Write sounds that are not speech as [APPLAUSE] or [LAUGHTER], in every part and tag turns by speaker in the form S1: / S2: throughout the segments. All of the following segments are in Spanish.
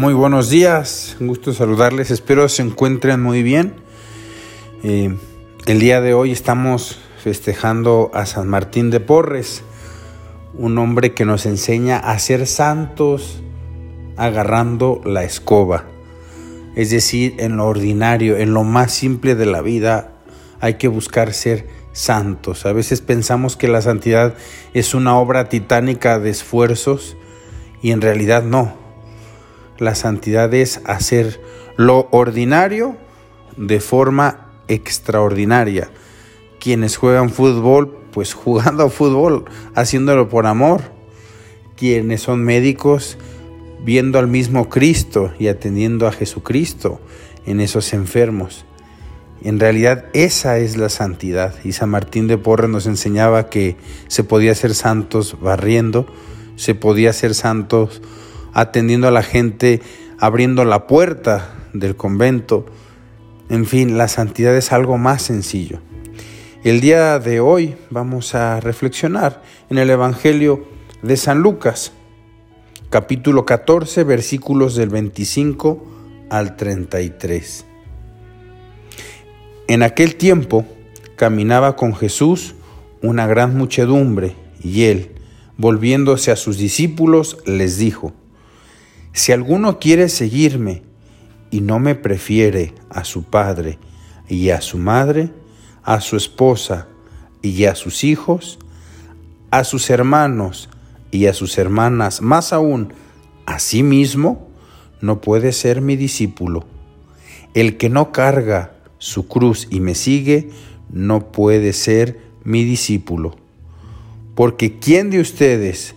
S1: Muy buenos días, un gusto saludarles, espero se encuentren muy bien. Eh, el día de hoy estamos festejando a San Martín de Porres, un hombre que nos enseña a ser santos agarrando la escoba. Es decir, en lo ordinario, en lo más simple de la vida, hay que buscar ser santos. A veces pensamos que la santidad es una obra titánica de esfuerzos y en realidad no. La santidad es hacer lo ordinario de forma extraordinaria. Quienes juegan fútbol, pues [LAUGHS] jugando a fútbol, haciéndolo por amor. Quienes son médicos, viendo al mismo Cristo y atendiendo a Jesucristo en esos enfermos. En realidad esa es la santidad. Y San Martín de Porres nos enseñaba que se podía ser santos barriendo, se podía ser santos atendiendo a la gente, abriendo la puerta del convento. En fin, la santidad es algo más sencillo. El día de hoy vamos a reflexionar en el Evangelio de San Lucas, capítulo 14, versículos del 25 al 33. En aquel tiempo caminaba con Jesús una gran muchedumbre y él, volviéndose a sus discípulos, les dijo, si alguno quiere seguirme y no me prefiere a su padre y a su madre, a su esposa y a sus hijos, a sus hermanos y a sus hermanas, más aún a sí mismo, no puede ser mi discípulo. El que no carga su cruz y me sigue, no puede ser mi discípulo. Porque ¿quién de ustedes,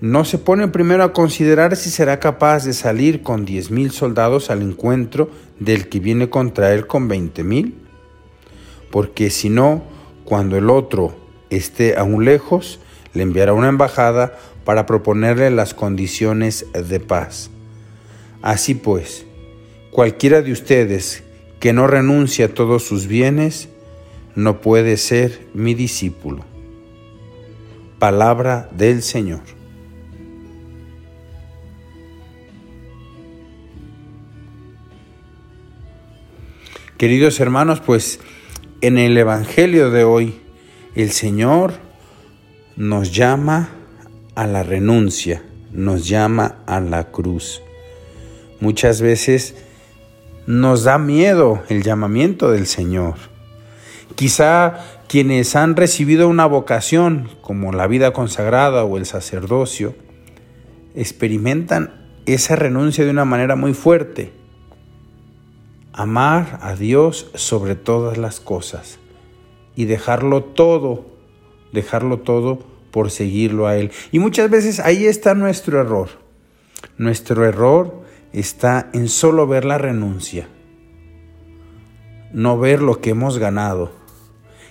S1: no se pone primero a considerar si será capaz de salir con diez mil soldados al encuentro del que viene contra él con veinte mil, porque si no, cuando el otro esté aún lejos, le enviará una embajada para proponerle las condiciones de paz. Así pues, cualquiera de ustedes que no renuncie a todos sus bienes, no puede ser mi discípulo. Palabra del Señor. Queridos hermanos, pues en el Evangelio de hoy el Señor nos llama a la renuncia, nos llama a la cruz. Muchas veces nos da miedo el llamamiento del Señor. Quizá quienes han recibido una vocación como la vida consagrada o el sacerdocio, experimentan esa renuncia de una manera muy fuerte amar a Dios sobre todas las cosas y dejarlo todo, dejarlo todo por seguirlo a Él. Y muchas veces ahí está nuestro error. Nuestro error está en solo ver la renuncia, no ver lo que hemos ganado.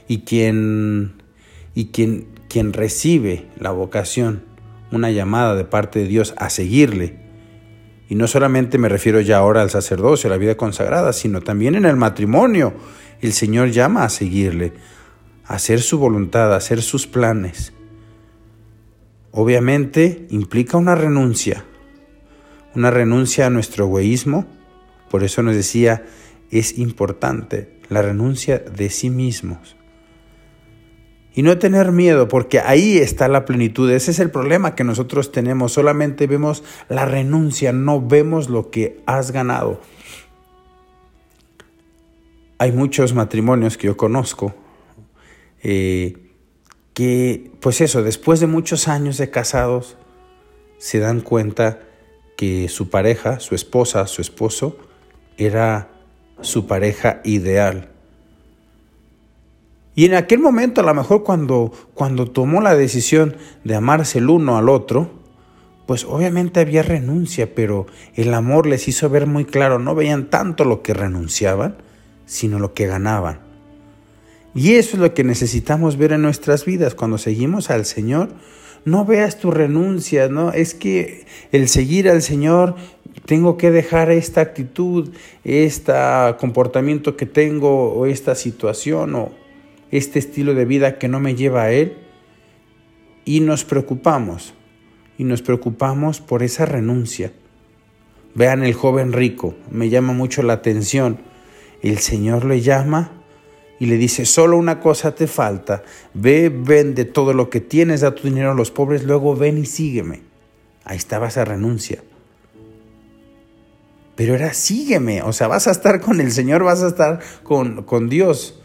S1: Y quien, y quien, quien recibe la vocación, una llamada de parte de Dios a seguirle, y no solamente me refiero ya ahora al sacerdocio, a la vida consagrada, sino también en el matrimonio. El Señor llama a seguirle, a hacer su voluntad, a hacer sus planes. Obviamente implica una renuncia, una renuncia a nuestro egoísmo. Por eso nos decía, es importante la renuncia de sí mismos. Y no tener miedo, porque ahí está la plenitud. Ese es el problema que nosotros tenemos. Solamente vemos la renuncia, no vemos lo que has ganado. Hay muchos matrimonios que yo conozco eh, que, pues eso, después de muchos años de casados, se dan cuenta que su pareja, su esposa, su esposo, era su pareja ideal y en aquel momento, a lo mejor cuando, cuando tomó la decisión de amarse el uno al otro, pues obviamente había renuncia, pero el amor les hizo ver muy claro, no veían tanto lo que renunciaban, sino lo que ganaban. Y eso es lo que necesitamos ver en nuestras vidas cuando seguimos al Señor. No veas tu renuncia, ¿no? Es que el seguir al Señor, tengo que dejar esta actitud, este comportamiento que tengo, o esta situación, o este estilo de vida que no me lleva a Él. Y nos preocupamos, y nos preocupamos por esa renuncia. Vean el joven rico, me llama mucho la atención. El Señor le llama y le dice, solo una cosa te falta, ve, vende todo lo que tienes, da tu dinero a los pobres, luego ven y sígueme. Ahí estaba esa renuncia. Pero era sígueme, o sea, vas a estar con el Señor, vas a estar con, con Dios.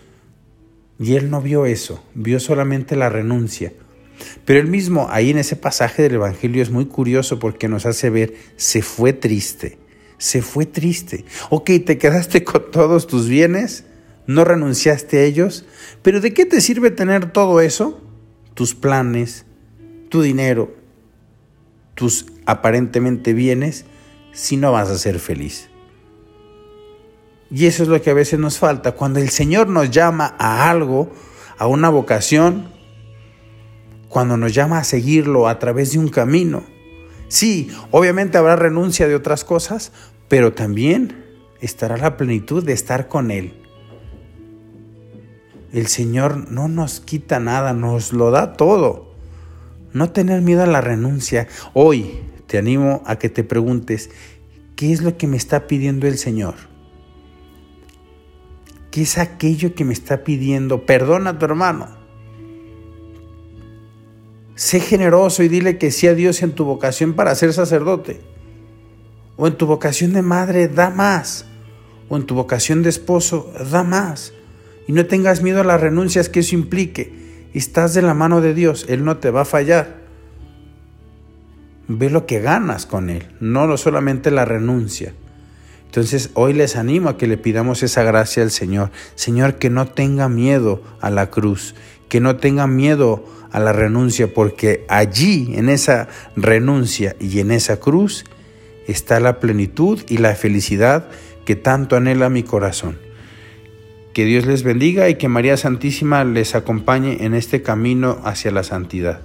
S1: Y él no vio eso, vio solamente la renuncia. Pero él mismo, ahí en ese pasaje del Evangelio es muy curioso porque nos hace ver, se fue triste, se fue triste. Ok, te quedaste [LAUGHS] con todos tus bienes, no renunciaste a ellos, pero ¿de qué te sirve tener todo eso? Tus planes, tu dinero, tus aparentemente bienes, si no vas a ser feliz. Y eso es lo que a veces nos falta. Cuando el Señor nos llama a algo, a una vocación, cuando nos llama a seguirlo a través de un camino. Sí, obviamente habrá renuncia de otras cosas, pero también estará la plenitud de estar con Él. El Señor no nos quita nada, nos lo da todo. No tener miedo a la renuncia. Hoy te animo a que te preguntes, ¿qué es lo que me está pidiendo el Señor? ¿Qué es aquello que me está pidiendo? Perdona a tu hermano Sé generoso y dile que sí a Dios en tu vocación para ser sacerdote. O en tu vocación de madre, da más. O en tu vocación de esposo, da más. Y no tengas miedo a las renuncias que eso implique. Estás de la mano de Dios, Él no te va a fallar. Ve lo que ganas con Él, no solamente la renuncia. Entonces hoy les animo a que le pidamos esa gracia al Señor. Señor, que no tenga miedo a la cruz, que no tenga miedo a la renuncia, porque allí, en esa renuncia y en esa cruz, está la plenitud y la felicidad que tanto anhela mi corazón. Que Dios les bendiga y que María Santísima les acompañe en este camino hacia la santidad.